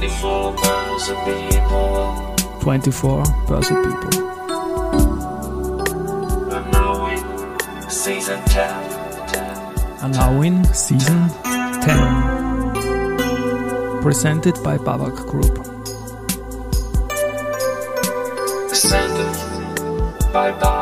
24 Börse People. 24 Börse People. And now in season 10. And now in season 10. Presented by Babak Group. Presented by Babak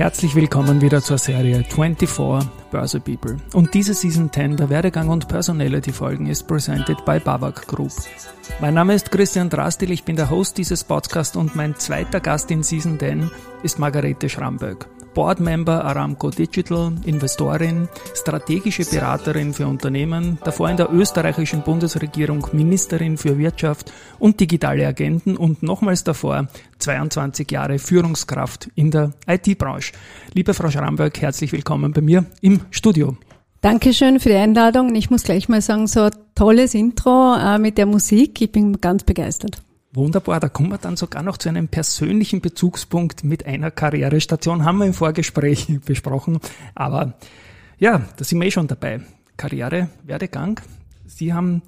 herzlich willkommen wieder zur Serie 24 Börse People. Und diese Season 10 der Werdegang und Personality Folgen ist presented by Babak Group. Mein Name ist Christian Drastil, ich bin der Host dieses Podcasts und mein zweiter Gast in Season 10 ist Margarete Schramböck. Boardmember Aramco Digital, Investorin, strategische Beraterin für Unternehmen, davor in der österreichischen Bundesregierung Ministerin für Wirtschaft und digitale Agenten und nochmals davor 22 Jahre Führungskraft in der IT-Branche. Liebe Frau Schramböck, herzlich willkommen bei mir im Studio. Dankeschön für die Einladung. Ich muss gleich mal sagen, so tolles Intro äh, mit der Musik. Ich bin ganz begeistert. Wunderbar, da kommen wir dann sogar noch zu einem persönlichen Bezugspunkt mit einer Karrierestation, haben wir im Vorgespräch besprochen. Aber ja, da sind wir eh schon dabei. Karriere, Werdegang. Sie haben,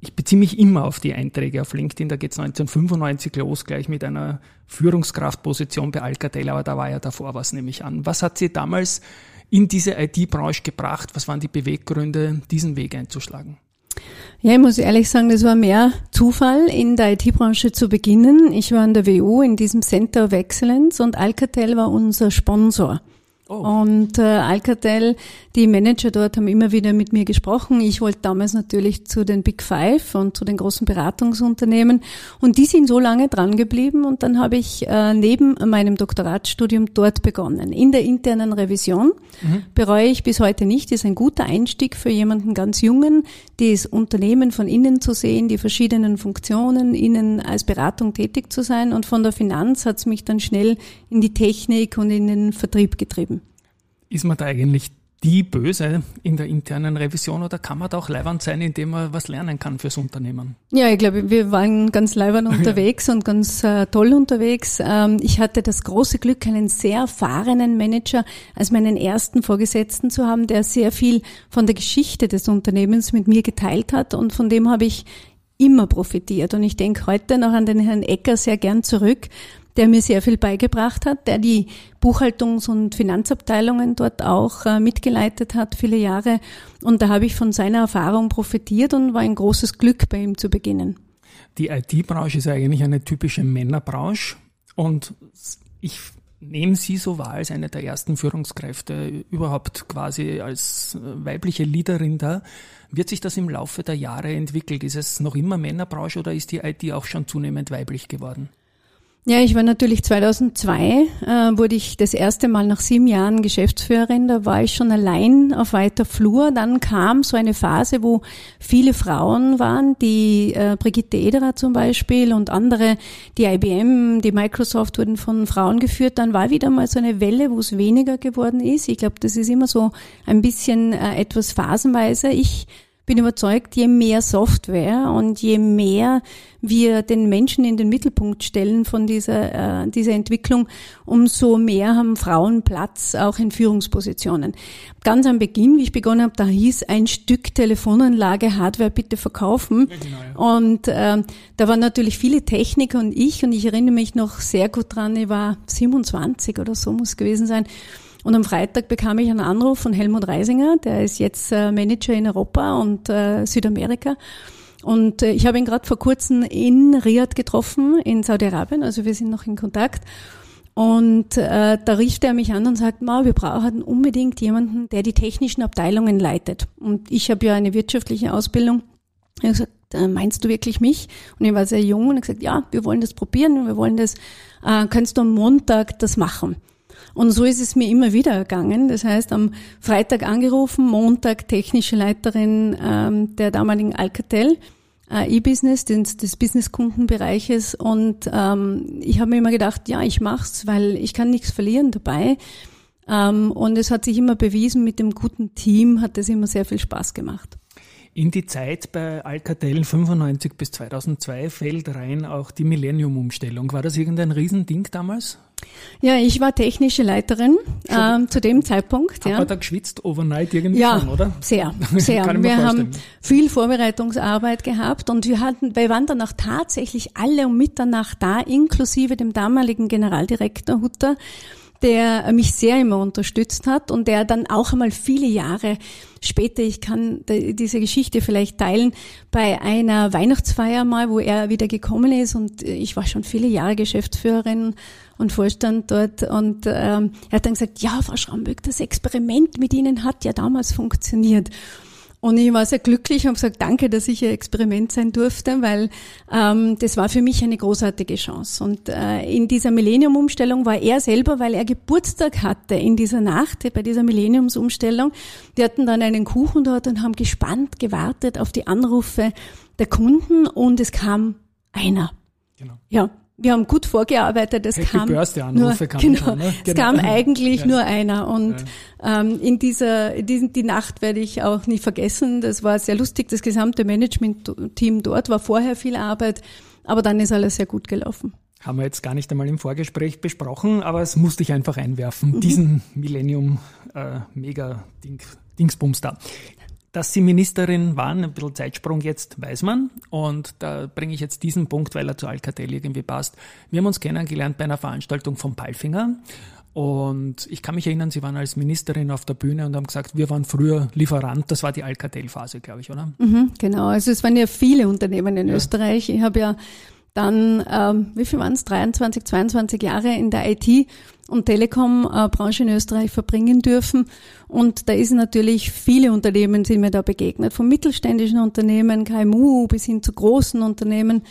ich beziehe mich immer auf die Einträge auf LinkedIn, da geht es 1995 los, gleich mit einer Führungskraftposition bei Alcatel, aber da war ja davor was nämlich an. Was hat Sie damals in diese IT-Branche gebracht? Was waren die Beweggründe, diesen Weg einzuschlagen? Ja, ich muss ehrlich sagen, das war mehr Zufall, in der IT-Branche zu beginnen. Ich war an der WU in diesem Center of Excellence und Alcatel war unser Sponsor. Oh. Und äh, Alcatel, die Manager dort haben immer wieder mit mir gesprochen. Ich wollte damals natürlich zu den Big Five und zu den großen Beratungsunternehmen. Und die sind so lange dran geblieben. Und dann habe ich äh, neben meinem Doktoratstudium dort begonnen. In der internen Revision mhm. bereue ich bis heute nicht. Ist ein guter Einstieg für jemanden ganz Jungen, das Unternehmen von innen zu sehen, die verschiedenen Funktionen, innen als Beratung tätig zu sein. Und von der Finanz hat es mich dann schnell in die Technik und in den Vertrieb getrieben ist man da eigentlich die Böse in der internen Revision oder kann man da auch leibend sein, indem man was lernen kann fürs Unternehmen? Ja, ich glaube, wir waren ganz leibend unterwegs ja. und ganz äh, toll unterwegs. Ähm, ich hatte das große Glück, einen sehr erfahrenen Manager als meinen ersten Vorgesetzten zu haben, der sehr viel von der Geschichte des Unternehmens mit mir geteilt hat und von dem habe ich immer profitiert. Und ich denke heute noch an den Herrn Ecker sehr gern zurück, der mir sehr viel beigebracht hat, der die Buchhaltungs- und Finanzabteilungen dort auch äh, mitgeleitet hat, viele Jahre. Und da habe ich von seiner Erfahrung profitiert und war ein großes Glück, bei ihm zu beginnen. Die IT-Branche ist eigentlich eine typische Männerbranche und ich nehme Sie so wahr als eine der ersten Führungskräfte überhaupt quasi als äh, weibliche Leaderin da. Wird sich das im Laufe der Jahre entwickelt? Ist es noch immer Männerbranche oder ist die IT auch schon zunehmend weiblich geworden? Ja, ich war natürlich 2002, äh, wurde ich das erste Mal nach sieben Jahren Geschäftsführerin. Da war ich schon allein auf weiter Flur. Dann kam so eine Phase, wo viele Frauen waren, die äh, Brigitte Ederer zum Beispiel und andere, die IBM, die Microsoft wurden von Frauen geführt. Dann war wieder mal so eine Welle, wo es weniger geworden ist. Ich glaube, das ist immer so ein bisschen äh, etwas phasenweise. Ich bin überzeugt, je mehr Software und je mehr wir den Menschen in den Mittelpunkt stellen von dieser, äh, dieser Entwicklung, umso mehr haben Frauen Platz auch in Führungspositionen. Ganz am Beginn, wie ich begonnen habe, da hieß ein Stück Telefonanlage, Hardware bitte verkaufen. Ja, genau, ja. Und äh, da waren natürlich viele Techniker und ich, und ich erinnere mich noch sehr gut dran, ich war 27 oder so muss gewesen sein. Und am Freitag bekam ich einen Anruf von Helmut Reisinger, der ist jetzt äh, Manager in Europa und äh, Südamerika. Und äh, ich habe ihn gerade vor kurzem in Riyadh getroffen, in Saudi-Arabien, also wir sind noch in Kontakt. Und äh, da rief er mich an und sagt, Ma, wir brauchen unbedingt jemanden, der die technischen Abteilungen leitet. Und ich habe ja eine wirtschaftliche Ausbildung. Er hat gesagt, meinst du wirklich mich? Und ich war sehr jung und er gesagt, ja, wir wollen das probieren und wir wollen das, äh, kannst du am Montag das machen? Und so ist es mir immer wieder ergangen. Das heißt, am Freitag angerufen, Montag technische Leiterin ähm, der damaligen Alcatel, äh, E-Business, des, des Business-Kundenbereiches. Und ähm, ich habe mir immer gedacht, ja, ich mach's, weil ich kann nichts verlieren dabei. Ähm, und es hat sich immer bewiesen, mit dem guten Team hat es immer sehr viel Spaß gemacht. In die Zeit bei Alcatel 95 bis 2002 fällt rein auch die Millennium-Umstellung. War das irgendein Riesending damals? Ja, ich war technische Leiterin ähm, zu dem Zeitpunkt. Ja. man da geschwitzt overnight irgendwie Ja, schon, oder? sehr, sehr. Wir haben viel Vorbereitungsarbeit gehabt und wir hatten, wir waren dann auch tatsächlich alle um Mitternacht da, inklusive dem damaligen Generaldirektor Hutter, der mich sehr immer unterstützt hat und der dann auch einmal viele Jahre später, ich kann diese Geschichte vielleicht teilen, bei einer Weihnachtsfeier mal, wo er wieder gekommen ist und ich war schon viele Jahre Geschäftsführerin und Vorstand dort und ähm, er hat dann gesagt, ja, Frau Schramböck, das Experiment mit Ihnen hat ja damals funktioniert. Und ich war sehr glücklich und habe gesagt, danke, dass ich Ihr Experiment sein durfte, weil ähm, das war für mich eine großartige Chance. Und äh, in dieser Millennium-Umstellung war er selber, weil er Geburtstag hatte in dieser Nacht, bei dieser Millenniumsumstellung. Die hatten dann einen Kuchen dort und haben gespannt gewartet auf die Anrufe der Kunden und es kam einer. Genau. Ja, wir haben gut vorgearbeitet. Es Happy kam Birthday nur, kamen genau, schon, ne? es Genau. kam eigentlich Ja. nur einer und ähm, in dieser, in diesen, die Nacht werde ich auch nie vergessen. Das war sehr lustig. Das gesamte Management-Team dort war vorher viel Arbeit, aber dann ist alles sehr gut gelaufen. Haben wir jetzt gar nicht einmal im Vorgespräch besprochen, aber es musste ich einfach einwerfen. Mhm. Diesen Millennium äh, Mega -Ding, Dingsbums da. Dass Sie Ministerin waren, ein bisschen Zeitsprung jetzt, weiß man. Und da bringe ich jetzt diesen Punkt, weil er zu Alcatel irgendwie passt. Wir haben uns kennengelernt bei einer Veranstaltung von Palfinger. Und ich kann mich erinnern, Sie waren als Ministerin auf der Bühne und haben gesagt, wir waren früher Lieferant. Das war die Alcatel-Phase, glaube ich, oder? Mhm, genau, also es waren ja viele Unternehmen in Österreich. Ich habe ja dann, ähm, wie viel waren es, 23, 22 Jahre in der IT- und Telekom-Branche in Österreich verbringen dürfen. Und da ist natürlich viele Unternehmen sind mir da begegnet, von mittelständischen Unternehmen, KMU bis hin zu großen Unternehmen.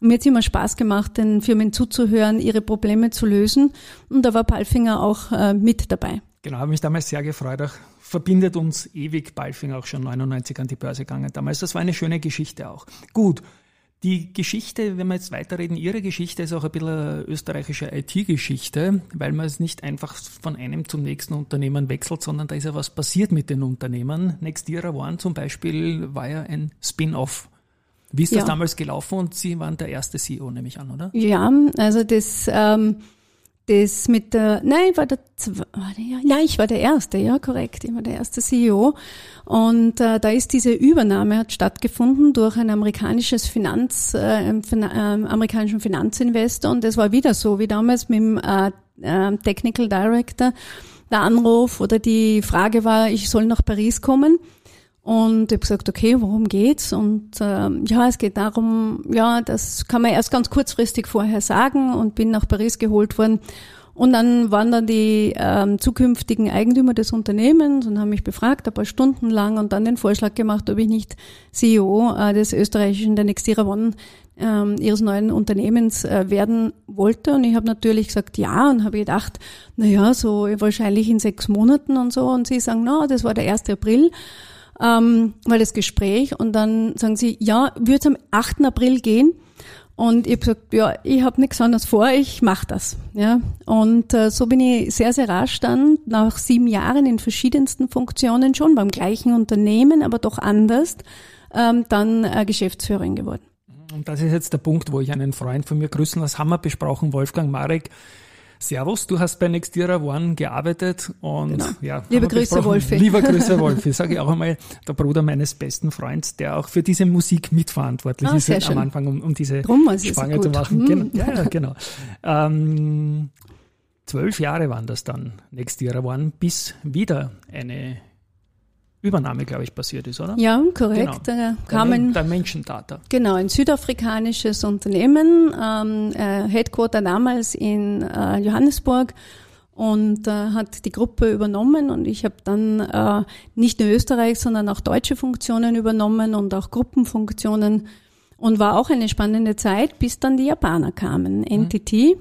Mir hat es immer Spaß gemacht, den Firmen zuzuhören, ihre Probleme zu lösen. Und da war Palfinger auch äh, mit dabei. Genau, habe mich damals sehr gefreut. Auch verbindet uns ewig Balfing auch schon 99 an die Börse gegangen damals. Das war eine schöne Geschichte auch. Gut. Die Geschichte, wenn wir jetzt weiterreden, Ihre Geschichte ist auch ein bisschen eine österreichische IT-Geschichte, weil man es nicht einfach von einem zum nächsten Unternehmen wechselt, sondern da ist ja was passiert mit den Unternehmen. Nextira One zum Beispiel war ja ein Spin-off. Wie ist das Ja. damals gelaufen? Und Sie waren der erste CEO, nehme ich an, oder? Ja, also das, ähm, das mit der, nein, war der, war der, ja, ich war der Erste, ja, korrekt, ich war der erste CEO. Und äh, da ist diese Übernahme hat stattgefunden durch ein amerikanisches Finanz, äh, Fin- ähm, amerikanischen Finanzinvestor. Und das war wieder so wie damals mit dem äh, äh, Technical Director. Der Anruf oder die Frage war, ich soll nach Paris kommen. Und ich habe gesagt, okay, worum geht's? Und ähm, ja, es geht darum, ja, das kann man erst ganz kurzfristig vorher sagen und bin nach Paris geholt worden. Und dann waren dann die ähm, zukünftigen Eigentümer des Unternehmens und haben mich befragt, ein paar Stunden lang und dann den Vorschlag gemacht, ob ich nicht CEO äh, des österreichischen, der Nextira One, ähm, ihres neuen Unternehmens äh, werden wollte. Und ich habe natürlich gesagt, ja, und habe gedacht, na ja, so wahrscheinlich in sechs Monaten und so. Und sie sagen, na, das war der 1. April ähm, war das Gespräch und dann sagen sie, ja, wird am 8. April gehen? Und ich habe gesagt, ja, ich habe nichts anderes vor, ich mache das. Ja. Und äh, so bin ich sehr, sehr rasch dann, nach sieben Jahren in verschiedensten Funktionen schon, beim gleichen Unternehmen, aber doch anders, ähm, dann äh, Geschäftsführerin geworden. Und das ist jetzt der Punkt, wo ich einen Freund von mir grüßen lasse. Haben wir besprochen, Wolfgang Marek. Servus, du hast bei Nextira One gearbeitet und Genau. ja. Liebe Grüße. Wolfi. Lieber Grüße, Wolfi. Sage ich auch einmal, der Bruder meines besten Freunds, der auch für diese Musik mitverantwortlich Ah, ist sehr am. Anfang, um, um diese Drum Spange zu machen. Hm. Genau. Ja, ja, genau. Ähm, zwölf Jahre waren das dann, Nextira One, bis wieder eine Übernahme, glaube ich, passiert ist, oder? Ja, korrekt. Genau. Da kamen Der Menschendata. Genau, ein südafrikanisches Unternehmen, ähm, äh, Headquarter damals in äh, Johannesburg und äh, hat die Gruppe übernommen und ich habe dann äh, nicht nur Österreich, sondern auch deutsche Funktionen übernommen und auch Gruppenfunktionen und war auch eine spannende Zeit, bis dann die Japaner kamen, NTT.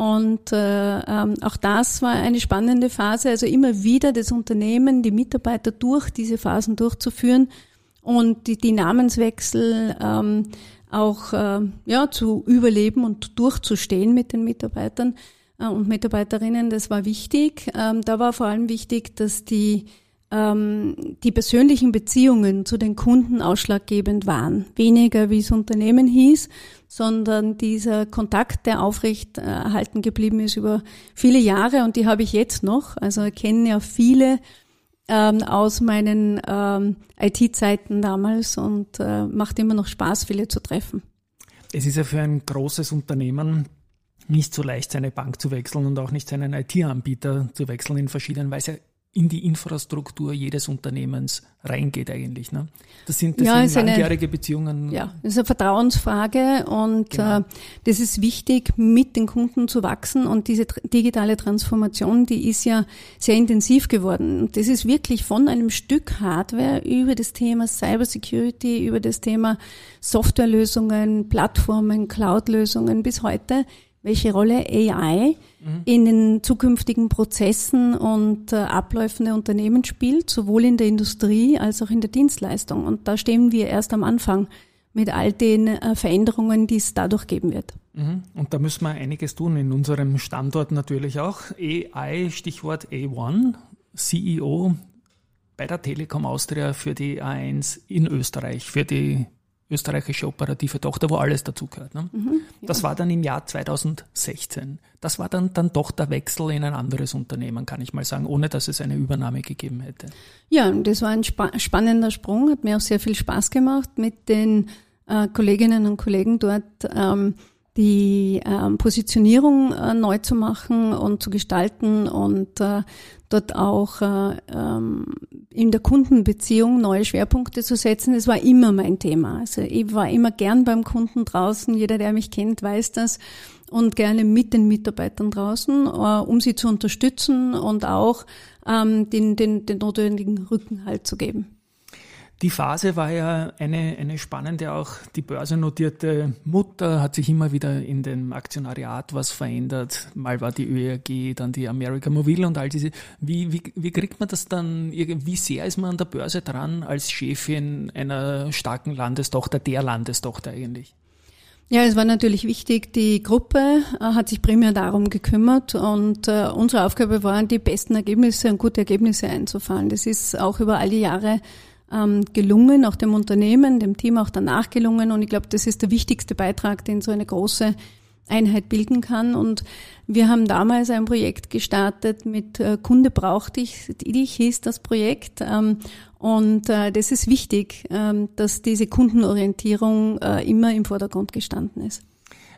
Und äh, ähm, auch das war eine spannende Phase, also immer wieder das Unternehmen, die Mitarbeiter durch diese Phasen durchzuführen und die, die Namenswechsel ähm, auch äh, ja, zu überleben und durchzustehen mit den Mitarbeitern äh, und Mitarbeiterinnen, das war wichtig. Ähm, da war vor allem wichtig, dass die ähm, die persönlichen Beziehungen zu den Kunden ausschlaggebend waren. Weniger, wie es Unternehmen hieß, sondern dieser Kontakt, der aufrecht äh, erhalten geblieben ist über viele Jahre und die habe ich jetzt noch. Also ich kenne ja viele ähm, aus meinen ähm, IT-Zeiten damals und äh, macht immer noch Spaß, viele zu treffen. Es ist ja für ein großes Unternehmen nicht so leicht, seine Bank zu wechseln und auch nicht seinen IT-Anbieter zu wechseln in verschiedenen, ja in die Infrastruktur jedes Unternehmens reingeht eigentlich. Ne? Das sind, das ja, sind langjährige eine, Beziehungen. Ja, das ist eine Vertrauensfrage und genau. äh, das ist wichtig, mit den Kunden zu wachsen und diese digitale Transformation, die ist ja sehr intensiv geworden. Und das ist wirklich von einem Stück Hardware über das Thema Cybersecurity, über das Thema Softwarelösungen, Plattformen, Cloud-Lösungen bis heute welche Rolle AI mhm. in den zukünftigen Prozessen und äh, Abläufen der Unternehmen spielt, sowohl in der Industrie als auch in der Dienstleistung. Und da stehen wir erst am Anfang mit all den äh, Veränderungen, die es dadurch geben wird. Mhm. Und da müssen wir einiges tun, in unserem Standort natürlich auch. AI, Stichwort A1, CEO bei der Telekom Austria für die A1 in Österreich, für die österreichische operative Tochter, wo alles dazugehört. Ne? Mhm, ja. Das war dann im Jahr 2016. Das war dann, dann doch der Wechsel in ein anderes Unternehmen, kann ich mal sagen, ohne dass es eine Übernahme gegeben hätte. Ja, das war ein spa spannender Sprung, hat mir auch sehr viel Spaß gemacht mit den äh, Kolleginnen und Kollegen dort. Ähm, die ähm, Positionierung äh, neu zu machen und zu gestalten und äh, dort auch äh, ähm, in der Kundenbeziehung neue Schwerpunkte zu setzen. Das war immer mein Thema. Also ich war immer gern beim Kunden draußen. Jeder, der mich kennt, weiß das. Und gerne mit den Mitarbeitern draußen, äh, um sie zu unterstützen und auch ähm, den, den, den notwendigen Rückenhalt zu geben. Die Phase war ja eine, eine spannende, auch die börsennotierte Mutter hat sich immer wieder in dem Aktionariat was verändert. Mal war die ÖRG, dann die America Mobile und all diese. Wie, wie, wie kriegt man das dann, wie sehr ist man an der Börse dran als Chefin einer starken Landestochter, der Landestochter eigentlich? Ja, es war natürlich wichtig. Die Gruppe äh, hat sich primär darum gekümmert und äh, unsere Aufgabe war, die besten Ergebnisse und gute Ergebnisse einzufahren. Das ist auch über all die Jahre ähm, gelungen, auch dem Unternehmen, dem Team auch danach gelungen. Und ich glaube, das ist der wichtigste Beitrag, den so eine große Einheit bilden kann. Und wir haben damals ein Projekt gestartet mit äh, Kunde braucht dich, dich hieß das Projekt. Ähm, und äh, das ist wichtig, ähm, dass diese Kundenorientierung äh, immer im Vordergrund gestanden ist.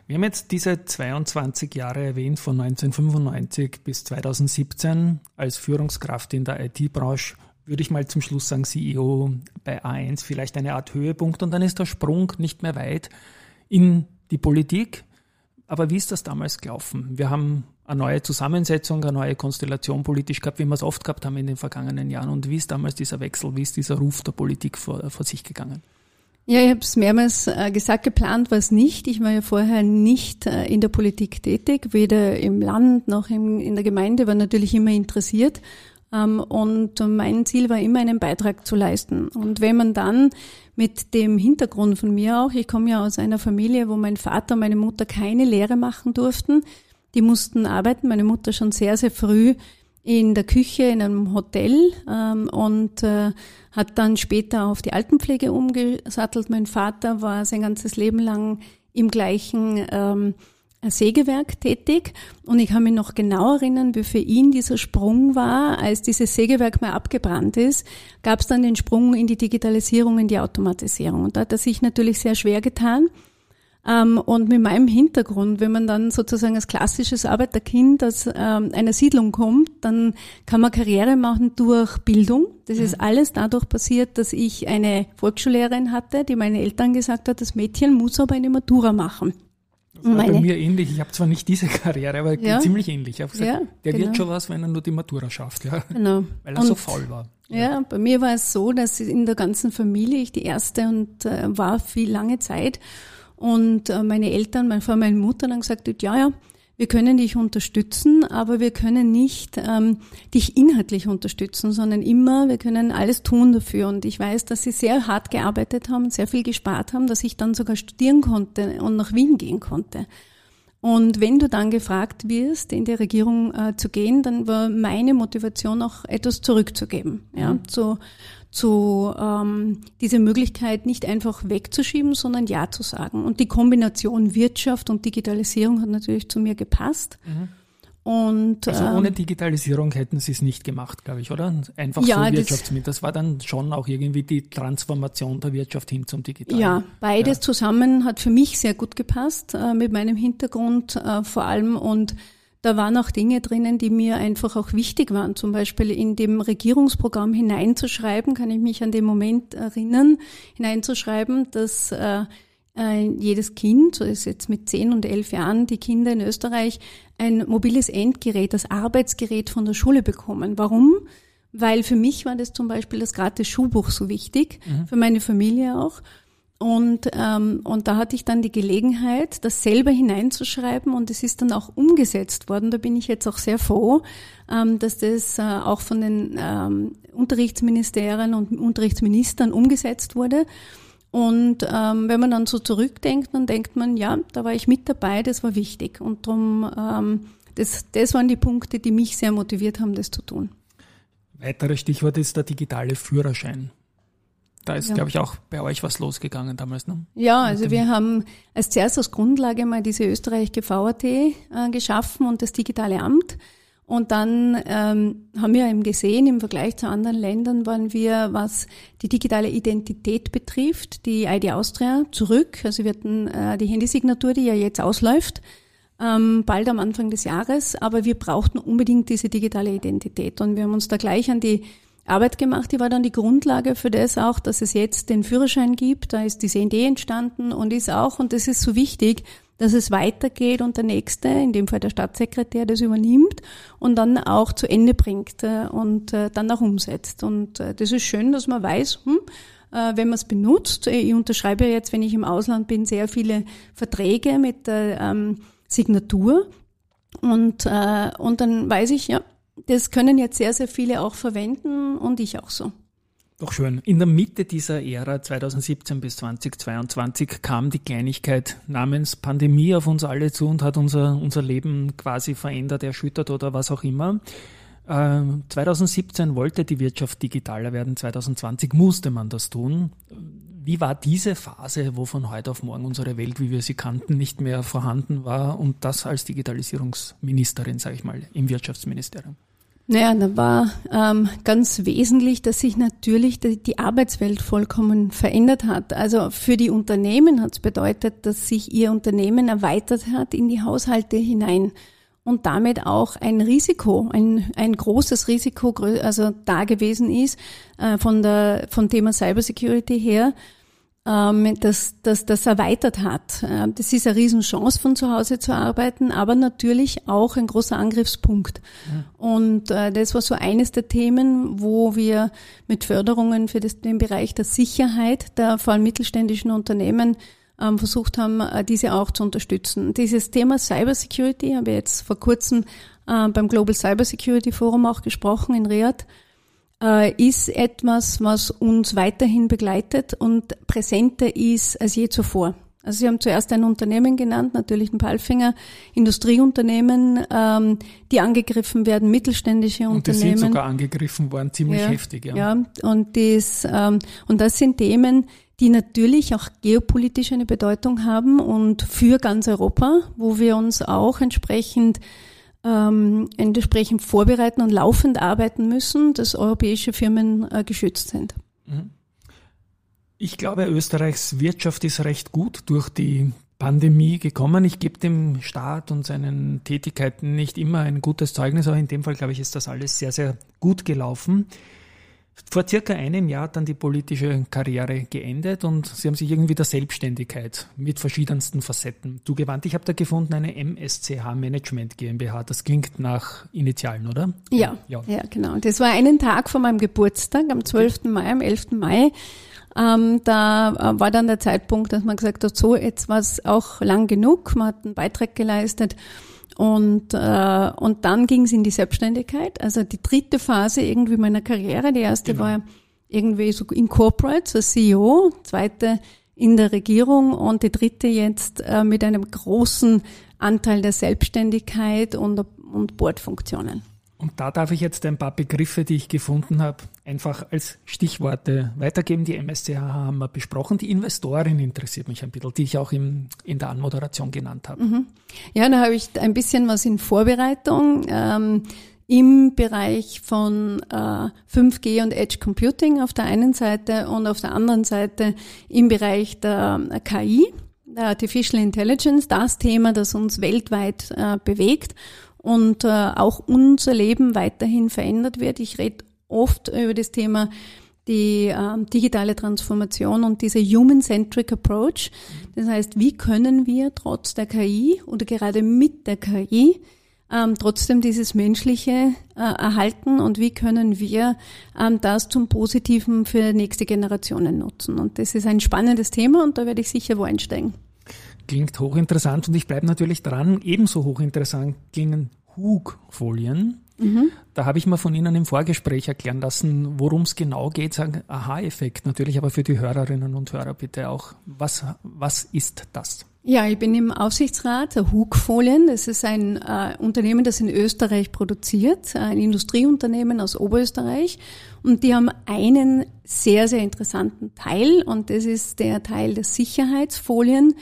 Wir haben jetzt diese 22 Jahre erwähnt, von 1995 bis 2017 als Führungskraft in der IT-Branche würde ich mal zum Schluss sagen, CEO bei A1 vielleicht eine Art Höhepunkt und dann ist der Sprung nicht mehr weit in die Politik. Aber wie ist das damals gelaufen? Wir haben eine neue Zusammensetzung, eine neue Konstellation politisch gehabt, wie wir es oft gehabt haben in den vergangenen Jahren. Und wie ist damals dieser Wechsel, wie ist dieser Ruf der Politik vor, vor sich gegangen? Ja, ich habe es mehrmals äh, gesagt, geplant war es nicht. Ich war ja vorher nicht äh, in der Politik tätig, weder im Land noch in der Gemeinde, war natürlich immer interessiert und mein Ziel war immer, einen Beitrag zu leisten. Und wenn man dann mit dem Hintergrund von mir auch, ich komme ja aus einer Familie, wo mein Vater und meine Mutter keine Lehre machen durften, die mussten arbeiten, meine Mutter schon sehr, sehr früh in der Küche in einem Hotel ähm, und äh, hat dann später auf die Altenpflege umgesattelt. Mein Vater war sein ganzes Leben lang im gleichen ähm, Sägewerk tätig und ich kann mich noch genau erinnern, wie für ihn dieser Sprung war, als dieses Sägewerk mal abgebrannt ist, gab es dann den Sprung in die Digitalisierung, in die Automatisierung. Und da hat er sich natürlich sehr schwer getan. Ähm, und mit meinem Hintergrund, wenn man dann sozusagen als klassisches Arbeiterkind aus ähm, einer Siedlung kommt, dann kann man Karriere machen durch Bildung. Das ist mhm. alles dadurch passiert, dass ich eine Volksschullehrerin hatte, die meinen Eltern gesagt hat, das Mädchen muss aber eine Matura machen. War bei mir ähnlich. Ich habe zwar nicht diese Karriere, aber ja. ziemlich ähnlich. Ich habe gesagt, ja, der genau. wird schon was, wenn er nur die Matura schafft, ja. Genau. Weil er und, so faul war. Ja. ja. bei mir war es so, dass in der ganzen Familie ich die erste und äh, war viel lange Zeit. Und äh, meine Eltern, mein Vater, meine Mutter dann gesagt, ja, ja, wir können dich unterstützen, aber wir können nicht ähm, dich inhaltlich unterstützen, sondern immer, wir können alles tun dafür. Und ich weiß, dass sie sehr hart gearbeitet haben, sehr viel gespart haben, dass ich dann sogar studieren konnte und nach Wien gehen konnte. Und wenn du dann gefragt wirst, in die Regierung äh, zu gehen, dann war meine Motivation auch etwas zurückzugeben, ja, Mhm. zu, zu ähm, diese Möglichkeit nicht einfach wegzuschieben, sondern ja zu sagen. Und die Kombination Wirtschaft und Digitalisierung hat natürlich zu mir gepasst. Und Also ähm, ohne Digitalisierung hätten sie es nicht gemacht, glaube ich, oder? Einfach Ja, so das- Wirtschaftsmittel. Das war dann schon auch irgendwie die Transformation der Wirtschaft hin zum Digitalen. Ja, beides Ja. zusammen hat für mich sehr gut gepasst, äh, mit meinem Hintergrund äh, vor allem. Und da waren auch Dinge drinnen, die mir einfach auch wichtig waren. Zum Beispiel in dem Regierungsprogramm hineinzuschreiben, kann ich mich an den Moment erinnern, hineinzuschreiben, dass äh, jedes Kind, so ist jetzt mit 10 und 11 Jahren, die Kinder in Österreich ein mobiles Endgerät, das Arbeitsgerät von der Schule bekommen. Warum? Weil für mich war das zum Beispiel das gratis Schulbuch so wichtig, für meine Familie auch. Und, ähm, und da hatte ich dann die Gelegenheit, das selber hineinzuschreiben und es ist dann auch umgesetzt worden. Da bin ich jetzt auch sehr froh, ähm, dass das äh, auch von den ähm, Unterrichtsministerien und Unterrichtsministern umgesetzt wurde. Und ähm, wenn man dann so zurückdenkt, dann denkt man, ja, da war ich mit dabei, das war wichtig. Und darum, ähm, das, das waren die Punkte, die mich sehr motiviert haben, das zu tun. Weiteres Stichwort ist der digitale Führerschein. Da ist, Ja. glaube ich, auch bei euch was losgegangen damals, ne? Ja, also wir haben als zuerst als Grundlage mal diese Österreich GVAT äh, geschaffen und das digitale Amt. Und dann ähm, haben wir eben gesehen, im Vergleich zu anderen Ländern waren wir, was die digitale Identität betrifft, die ID Austria zurück. Also wir hatten äh, die Handysignatur, die ja jetzt ausläuft, ähm, bald am Anfang des Jahres, aber wir brauchten unbedingt diese digitale Identität. Und wir haben uns da gleich an die Arbeit gemacht, die war dann die Grundlage für das auch, dass es jetzt den Führerschein gibt. Da ist diese Idee entstanden und ist auch, und das ist so wichtig, dass es weitergeht und der Nächste, in dem Fall der Staatssekretär, das übernimmt und dann auch zu Ende bringt äh, und äh, dann auch umsetzt. Und äh, das ist schön, dass man weiß, hm, wenn man es benutzt. Ich unterschreibe jetzt, wenn ich im Ausland bin, sehr viele Verträge mit der ähm, Signatur. Und, äh, und dann weiß ich, ja, das können jetzt sehr, sehr viele auch verwenden und ich auch so. Doch schön. In der Mitte dieser Ära 2017 bis 2022 kam die Kleinigkeit namens Pandemie auf uns alle zu und hat unser, unser Leben quasi verändert, erschüttert oder was auch immer. Ähm, 2017 wollte die Wirtschaft digitaler werden, 2020 musste man das tun. Wie war diese Phase, wo von heute auf morgen unsere Welt, wie wir sie kannten, nicht mehr vorhanden war und das als Digitalisierungsministerin, sage ich mal, im Wirtschaftsministerium? Naja, da war ähm, ganz wesentlich, dass sich natürlich die, die Arbeitswelt vollkommen verändert hat. Also für die Unternehmen hat es bedeutet, dass sich ihr Unternehmen erweitert hat in die Haushalte hinein und damit auch ein Risiko, ein, ein großes Risiko, also da gewesen ist äh, von der vom Thema Cybersecurity her, ähm, dass das das erweitert hat. Äh, Das ist eine Riesenchance, von zu Hause zu arbeiten, aber natürlich auch ein großer Angriffspunkt. Und äh, das war so eines der Themen, wo wir mit Förderungen für das, den Bereich der Sicherheit der vor allem mittelständischen Unternehmen ähm, versucht haben, äh, diese auch zu unterstützen. Dieses Thema Cybersecurity habe ich jetzt vor kurzem äh, beim Global Cybersecurity Forum auch gesprochen in Riyadh ist etwas, was uns weiterhin begleitet und präsenter ist als je zuvor. Also Sie haben zuerst ein Unternehmen genannt, natürlich ein Palfinger, Industrieunternehmen, ähm, die angegriffen werden, mittelständische Und die Unternehmen. sind sogar angegriffen worden, ziemlich Ja, heftig. Ja. Ja, und, das, ähm, und das sind Themen, die natürlich auch geopolitisch eine Bedeutung haben und für ganz Europa, wo wir uns auch entsprechend ähm, entsprechend vorbereiten und laufend arbeiten müssen, dass europäische Firmen äh, geschützt sind. Ich glaube, Österreichs Wirtschaft ist recht gut durch die Pandemie gekommen. Ich gebe dem Staat und seinen Tätigkeiten nicht immer ein gutes Zeugnis, aber in dem Fall, glaube ich, ist das alles sehr, sehr gut gelaufen. Vor circa einem Jahr hat dann die politische Karriere geendet und Sie haben sich irgendwie der Selbstständigkeit mit verschiedensten Facetten zugewandt. Ich habe da gefunden eine MSCH Management GmbH. Das klingt nach Initialen, oder? Ja, ja. ja, genau. Das war einen Tag vor meinem Geburtstag, am 12. Mai, am 11. Mai. Ähm, da äh, war dann der Zeitpunkt, dass man gesagt hat, so, jetzt war es auch lang genug, man hat einen Beitrag geleistet und, äh, und dann ging es in die Selbstständigkeit, also die dritte Phase irgendwie meiner Karriere. Die erste Genau. war irgendwie so in Corporate, so CEO, zweite in der Regierung und die dritte jetzt äh, mit einem großen Anteil der Selbstständigkeit und, und Bordfunktionen. Und da darf ich jetzt ein paar Begriffe, die ich gefunden habe, einfach als Stichworte weitergeben. Die MSCH haben wir besprochen. Die Investorin interessiert mich ein bisschen, die ich auch im, in der Anmoderation genannt habe. Mhm. Ja, da habe ich ein bisschen was in Vorbereitung. Ähm, im Bereich von äh, 5G und Edge Computing auf der einen Seite und auf der anderen Seite im Bereich der äh, KI, der Artificial Intelligence, das Thema, das uns weltweit äh, bewegt und äh, auch unser Leben weiterhin verändert wird. Ich rede oft über das Thema die äh, digitale Transformation und diese Human-Centric Approach. Das heißt, wie können wir trotz der KI oder gerade mit der KI ähm, trotzdem dieses Menschliche äh, erhalten und wie können wir ähm, das zum Positiven für nächste Generationen nutzen. Und das ist ein spannendes Thema und da werde ich sicher wo einsteigen. Klingt hochinteressant und ich bleibe natürlich dran. Ebenso hochinteressant klingen Hug-Folien. Mhm. Da habe ich mal von Ihnen im Vorgespräch erklären lassen, worum es genau geht. Sagen Aha-Effekt natürlich, aber für die Hörerinnen und Hörer bitte auch. Was, was ist das? Ja, ich bin im Aufsichtsrat der Hug-Folien. Das ist ein äh, Unternehmen, das in Österreich produziert, ein Industrieunternehmen aus Oberösterreich. Und die haben einen sehr, sehr interessanten Teil und das ist der Teil der Sicherheitsfolien.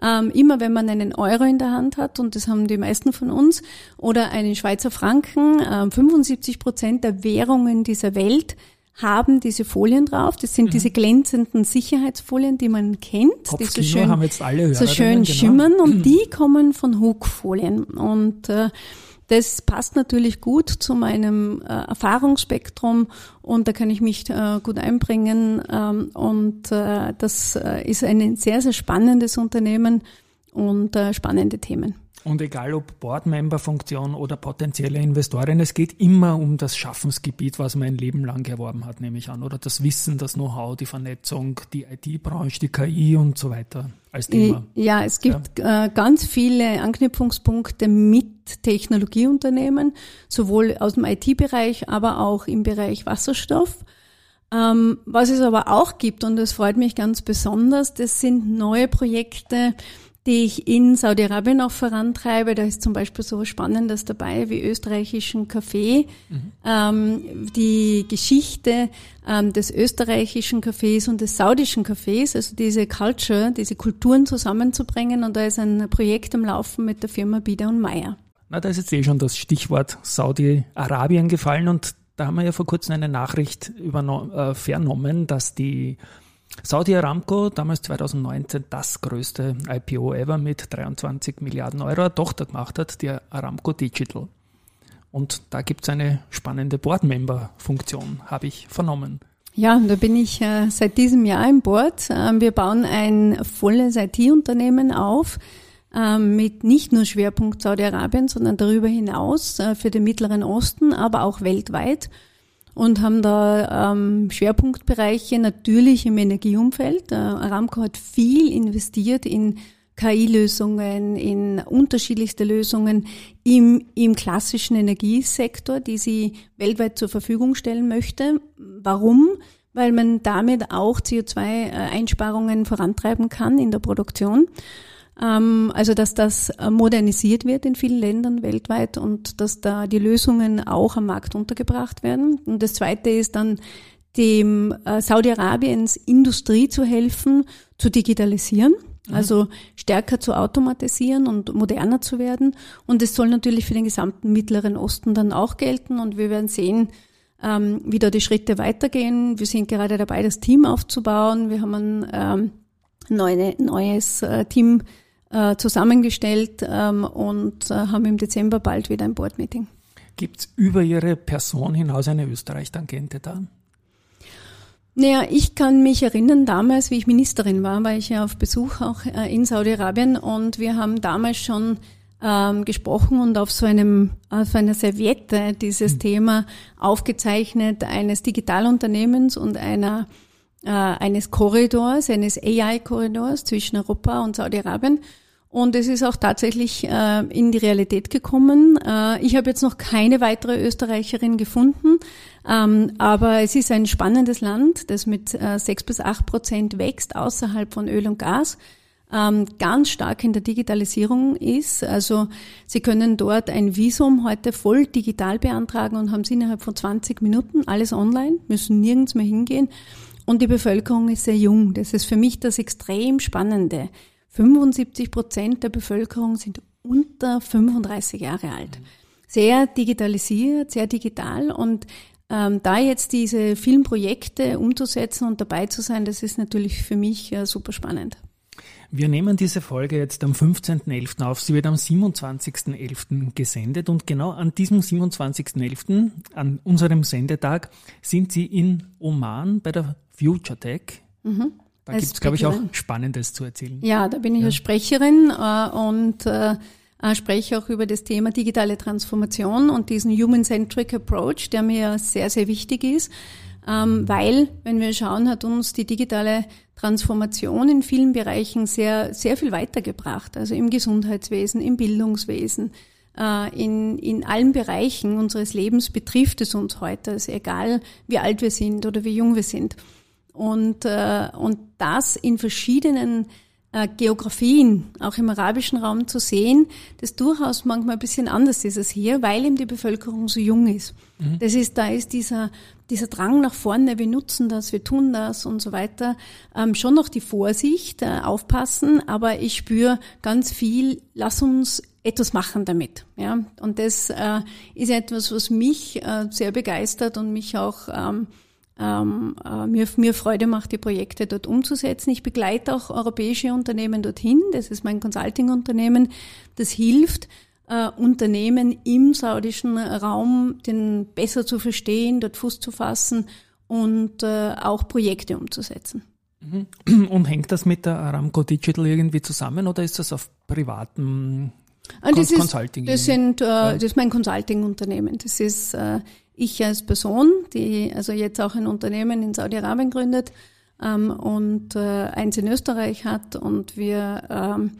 Ähm, immer wenn man einen Euro in der Hand hat, und das haben die meisten von uns, oder einen Schweizer Franken, äh, 75 Prozent der Währungen dieser Welt haben diese Folien drauf. Das sind mhm. diese glänzenden Sicherheitsfolien, die man kennt, die so schön, so schön genau. schimmern und die kommen von Hookfolien. Und äh, das passt natürlich gut zu meinem äh, Erfahrungsspektrum und da kann ich mich äh, gut einbringen. Ähm, und äh, das äh, ist ein sehr, sehr spannendes Unternehmen und äh, spannende Themen. Und egal ob Boardmember-Funktion oder potenzielle Investoren, es geht immer um das Schaffensgebiet, was man ein Leben lang erworben hat, nehme ich an. Oder das Wissen, das Know-how, die Vernetzung, die IT-Branche, die KI und so weiter als Thema. Ja, es gibt ja. Äh, ganz viele Anknüpfungspunkte mit Technologieunternehmen, sowohl aus dem IT-Bereich, aber auch im Bereich Wasserstoff. Ähm, was es aber auch gibt, und das freut mich ganz besonders, das sind neue Projekte, die ich in Saudi-Arabien auch vorantreibe. Da ist zum Beispiel so was Spannendes dabei wie österreichischen Kaffee. Mhm. Ähm, die Geschichte ähm, des österreichischen Kaffees und des saudischen Kaffees, also diese Culture, diese Kulturen zusammenzubringen. Und da ist ein Projekt am Laufen mit der Firma Bieder und Meier. Na, da ist jetzt eh schon das Stichwort Saudi-Arabien gefallen und da haben wir ja vor kurzem eine Nachricht äh, vernommen, dass die Saudi Aramco, damals 2019 das größte IPO ever mit 23 Milliarden Euro, Tochter gemacht hat, die Aramco Digital. Und da gibt es eine spannende Board-Member-Funktion, habe ich vernommen. Ja, da bin ich äh, seit diesem Jahr im Board. Ähm, wir bauen ein volles IT-Unternehmen auf ähm, mit nicht nur Schwerpunkt Saudi-Arabien, sondern darüber hinaus äh, für den Mittleren Osten, aber auch weltweit und haben da ähm, Schwerpunktbereiche natürlich im Energieumfeld. Äh, Aramco hat viel investiert in KI-Lösungen, in unterschiedlichste Lösungen im, im klassischen Energiesektor, die sie weltweit zur Verfügung stellen möchte. Warum? Weil man damit auch CO2-Einsparungen vorantreiben kann in der Produktion. Ähm, also dass das äh, modernisiert wird in vielen Ländern weltweit und dass da die Lösungen auch am Markt untergebracht werden. Und das Zweite ist dann dem äh, Saudi-Arabiens Industrie zu helfen, zu digitalisieren. Mhm. Also stärker zu automatisieren und moderner zu werden. Und es soll natürlich für den gesamten Mittleren Osten dann auch gelten. Und wir werden sehen, ähm, wie da die Schritte weitergehen. Wir sind gerade dabei, das Team aufzubauen. Wir haben ein ähm, neue, neues äh, Team äh, zusammengestellt ähm, und äh, haben im Dezember bald wieder ein Board-Meeting. Gibt es über Ihre Person hinaus eine Österreich-Tangente da? Naja, ich kann mich erinnern, damals, wie ich Ministerin war, war ich ja auf Besuch auch äh, in Saudi-Arabien und wir haben damals schon ähm, gesprochen und auf so einem auf einer Serviette dieses mhm. Thema aufgezeichnet eines Digitalunternehmens und einer äh, eines Korridors, eines AI-Korridors zwischen Europa und Saudi-Arabien. Und es ist auch tatsächlich äh, in die Realität gekommen. Äh, ich habe jetzt noch keine weitere Österreicherin gefunden, ähm, aber es ist ein spannendes Land, das mit äh, bis acht Prozent wächst außerhalb von Öl und Gas. ähm, ganz stark in der Digitalisierung ist. Also Sie können dort ein Visum heute voll digital beantragen und haben es innerhalb von 20 Minuten, alles online, müssen nirgends mehr hingehen. Und die Bevölkerung ist sehr jung. Das ist für mich das extrem Spannende. 75 Prozent der Bevölkerung sind unter 35 Jahre alt. Sehr digitalisiert, sehr digital und ähm, da jetzt diese vielen Projekte umzusetzen und dabei zu sein, das ist natürlich für mich äh, super spannend. Wir nehmen diese Folge jetzt am 15.11. auf. Sie wird am 27.11. gesendet und genau an diesem 27.11., an unserem Sendetag, sind Sie in Oman bei der Future Tech. Mhm. Da gibt es, glaube ich, auch Spannendes zu erzählen. Ja, da bin ich ja. als Sprecherin äh, und äh, äh, spreche auch über das Thema digitale Transformation und diesen Human-Centric Approach, der mir sehr, sehr wichtig ist. Ähm, weil, wenn wir schauen, hat uns die digitale Transformation in vielen Bereichen sehr, sehr viel weitergebracht. Also im Gesundheitswesen, im Bildungswesen, äh, in, in allen Bereichen unseres Lebens betrifft es uns heute. Also egal, wie alt wir sind oder wie jung wir sind. Und, äh, und das in verschiedenen äh, Geografien, auch im arabischen Raum zu sehen, das durchaus manchmal ein bisschen anders ist als hier, weil eben die Bevölkerung so jung ist. Mhm. Das ist, da ist dieser, dieser Drang nach vorne, wir nutzen das, wir tun das und so weiter, ähm, schon noch die Vorsicht, äh, aufpassen, aber ich spüre ganz viel, lass uns etwas machen damit. Ja? Und das äh, ist etwas, was mich äh, sehr begeistert und mich auch ähm, ähm, äh, mir, mir Freude macht, die Projekte dort umzusetzen. Ich begleite auch europäische Unternehmen dorthin. Das ist mein Consulting-Unternehmen. Das hilft, äh, Unternehmen im saudischen Raum den besser zu verstehen, dort Fuß zu fassen und äh, auch Projekte umzusetzen. Mhm. Und hängt das mit der Aramco Digital irgendwie zusammen oder ist das auf privatem ah, das Consulting? Ist, das, sind, äh, das ist mein Consulting-Unternehmen. Das ist äh, ich als Person, die also jetzt auch ein Unternehmen in Saudi-Arabien gründet ähm, und äh, eins in Österreich hat und wir ähm,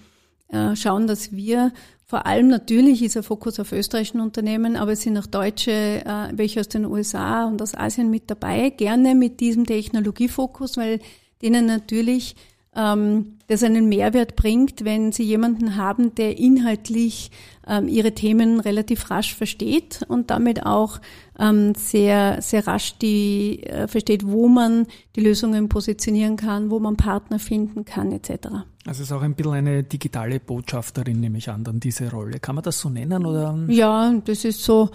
äh, schauen, dass wir vor allem natürlich ist der Fokus auf österreichischen Unternehmen, aber es sind auch Deutsche, äh, welche aus den USA und aus Asien mit dabei, gerne mit diesem Technologiefokus, weil denen natürlich ähm, das einen Mehrwert bringt, wenn sie jemanden haben, der inhaltlich ähm, ihre Themen relativ rasch versteht und damit auch ähm, sehr, sehr rasch die äh, versteht, wo man die Lösungen positionieren kann, wo man Partner finden kann, etc. Also es ist auch ein bisschen eine digitale Botschafterin, nehme ich an, dann diese Rolle. Kann man das so nennen? Oder? Ja, das ist so,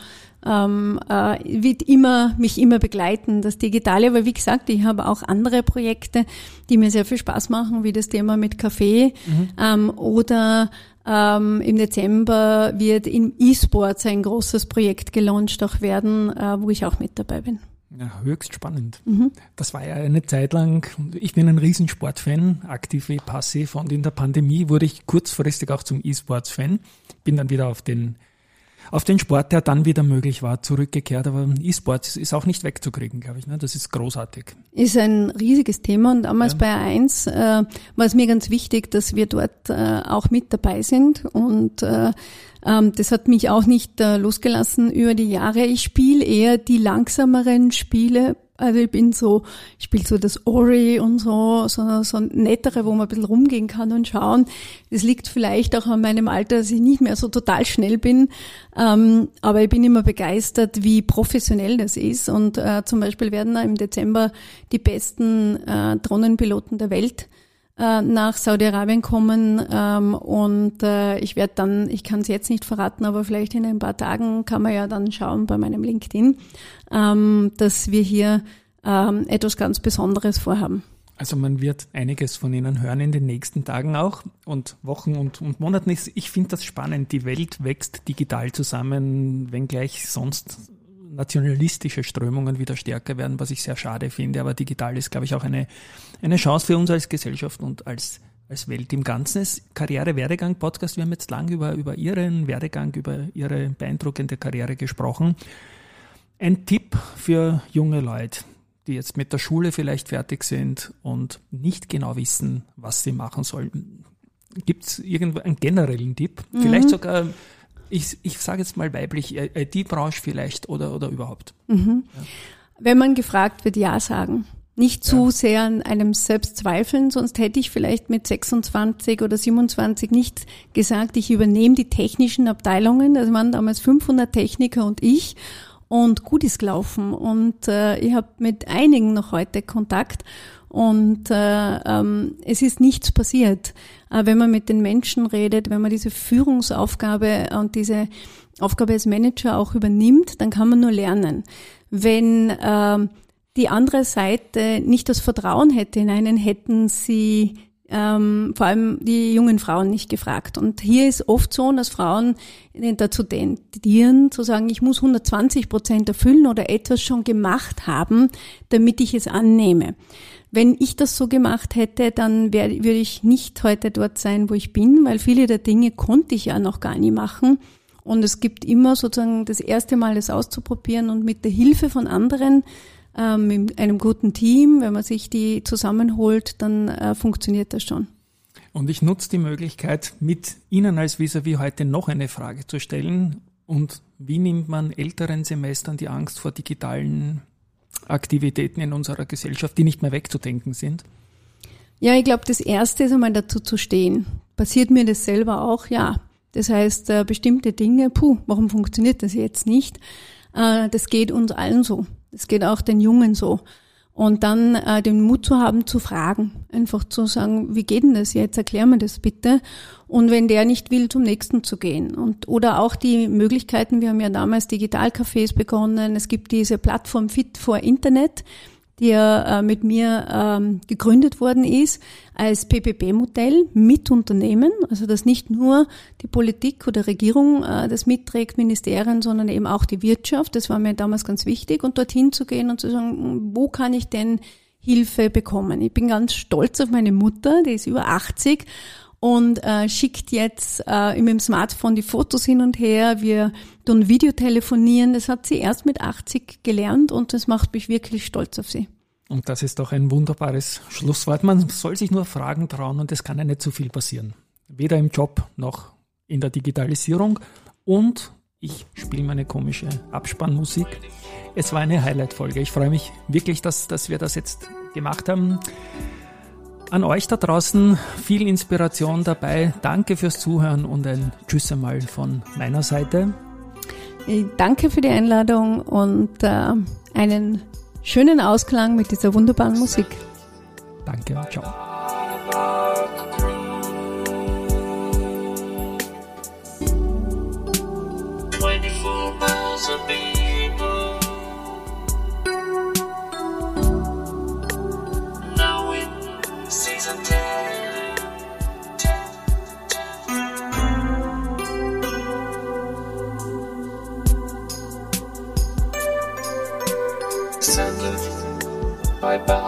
ähm, äh, wird immer, mich immer begleiten, das Digitale. Aber wie gesagt, ich habe auch andere Projekte, die mir sehr viel Spaß machen, wie das Thema mit Kaffee mhm. ähm, oder ähm, Im Dezember wird im E-Sports ein großes Projekt gelauncht auch werden, äh, wo ich auch mit dabei bin. Ja, höchst spannend. Mhm. Das war ja eine Zeit lang, ich bin ein Riesensportfan, aktiv wie passiv und in der Pandemie wurde ich kurzfristig auch zum E-Sports-Fan, bin dann wieder auf den auf den Sport, der dann wieder möglich war, zurückgekehrt. Aber E-Sport ist auch nicht wegzukriegen, glaube ich. Ne? Das ist großartig. Ist ein riesiges Thema und damals ja. bei A1 äh, war es mir ganz wichtig, dass wir dort äh, auch mit dabei sind und äh, ähm, das hat mich auch nicht äh, losgelassen über die Jahre. Ich spiele eher die langsameren Spiele also ich bin so, ich spiele so das Ori und so, so, so nettere, wo man ein bisschen rumgehen kann und schauen. Das liegt vielleicht auch an meinem Alter, dass ich nicht mehr so total schnell bin. Ähm, aber ich bin immer begeistert, wie professionell das ist. Und äh, zum Beispiel werden im Dezember die besten äh, Drohnenpiloten der Welt äh, nach Saudi-Arabien kommen ähm, und äh, ich werde dann, ich kann es jetzt nicht verraten, aber vielleicht in ein paar Tagen kann man ja dann schauen bei meinem LinkedIn, ähm, dass wir hier ähm, etwas ganz Besonderes vorhaben. Also man wird einiges von Ihnen hören in den nächsten Tagen auch und Wochen und, und Monaten. Ich finde das spannend. Die Welt wächst digital zusammen, wenngleich sonst nationalistische Strömungen wieder stärker werden, was ich sehr schade finde. Aber digital ist, glaube ich, auch eine, eine Chance für uns als Gesellschaft und als, als Welt im Ganzen. Karriere-Werdegang-Podcast. Wir haben jetzt lang über, über Ihren Werdegang, über Ihre beeindruckende Karriere gesprochen. Ein Tipp für junge Leute, die jetzt mit der Schule vielleicht fertig sind und nicht genau wissen, was sie machen sollen. Gibt es irgendwo einen generellen Tipp? Mhm. Vielleicht sogar ich, ich sage jetzt mal weiblich, IT-Branche vielleicht oder, oder überhaupt. Mhm. Ja. Wenn man gefragt wird, ja sagen. Nicht zu sehr an einem selbst zweifeln, sonst hätte ich vielleicht mit 26 oder 27 nicht gesagt, ich übernehme die technischen Abteilungen. Also waren damals 500 Techniker und ich und gut ist gelaufen. Und äh, ich habe mit einigen noch heute Kontakt und äh, ähm, es ist nichts passiert. Äh, wenn man mit den Menschen redet, wenn man diese Führungsaufgabe und diese Aufgabe als Manager auch übernimmt, dann kann man nur lernen. Wenn äh, die andere Seite nicht das Vertrauen hätte in einen, hätten sie ähm, vor allem die jungen Frauen nicht gefragt. Und hier ist oft so, dass Frauen dazu tendieren, zu sagen, ich muss 120 Prozent erfüllen oder etwas schon gemacht haben, damit ich es annehme. Wenn ich das so gemacht hätte, dann wär, würde ich nicht heute dort sein, wo ich bin, weil viele der Dinge konnte ich ja noch gar nie machen. Und es gibt immer sozusagen das erste Mal, das auszuprobieren und mit der Hilfe von anderen ähm, in einem guten Team, wenn man sich die zusammenholt, dann äh, funktioniert das schon. Und ich nutze die Möglichkeit, mit Ihnen als Vis-à-vis heute noch eine Frage zu stellen. Und wie nimmt man älteren Semestern die Angst vor digitalen Aktivitäten in unserer Gesellschaft, die nicht mehr wegzudenken sind? Ja, ich glaube, das Erste ist einmal dazu zu stehen. Passiert mir das selber auch? Ja. Das heißt, äh, bestimmte Dinge, puh, warum funktioniert das jetzt nicht? Äh, das geht uns allen so. Das geht auch den Jungen so. Und dann äh, den Mut zu haben, zu fragen. Einfach zu sagen, wie geht denn das jetzt? Erklär mir das bitte. Und wenn der nicht will, zum nächsten zu gehen. Und, oder auch die Möglichkeiten, wir haben ja damals Digitalcafés begonnen. Es gibt diese Plattform Fit for Internet die äh, mit mir ähm, gegründet worden ist, als PPP-Modell mit Unternehmen, also dass nicht nur die Politik oder Regierung äh, das mitträgt, Ministerien, sondern eben auch die Wirtschaft. Das war mir damals ganz wichtig und dorthin zu gehen und zu sagen, wo kann ich denn Hilfe bekommen? Ich bin ganz stolz auf meine Mutter, die ist über 80 und äh, schickt jetzt äh, mit dem Smartphone die Fotos hin und her. Wir tun Videotelefonieren. Das hat sie erst mit 80 gelernt und das macht mich wirklich stolz auf sie. Und das ist doch ein wunderbares Schlusswort. Man soll sich nur Fragen trauen und es kann ja nicht zu viel passieren. Weder im Job noch in der Digitalisierung. Und ich spiele meine komische Abspannmusik. Es war eine Highlight-Folge. Ich freue mich wirklich, dass, dass wir das jetzt gemacht haben. An euch da draußen viel Inspiration dabei. Danke fürs Zuhören und ein Tschüss einmal von meiner Seite. Danke für die Einladung und äh, einen schönen Ausklang mit dieser wunderbaren Musik. Danke und ciao. Bye bye.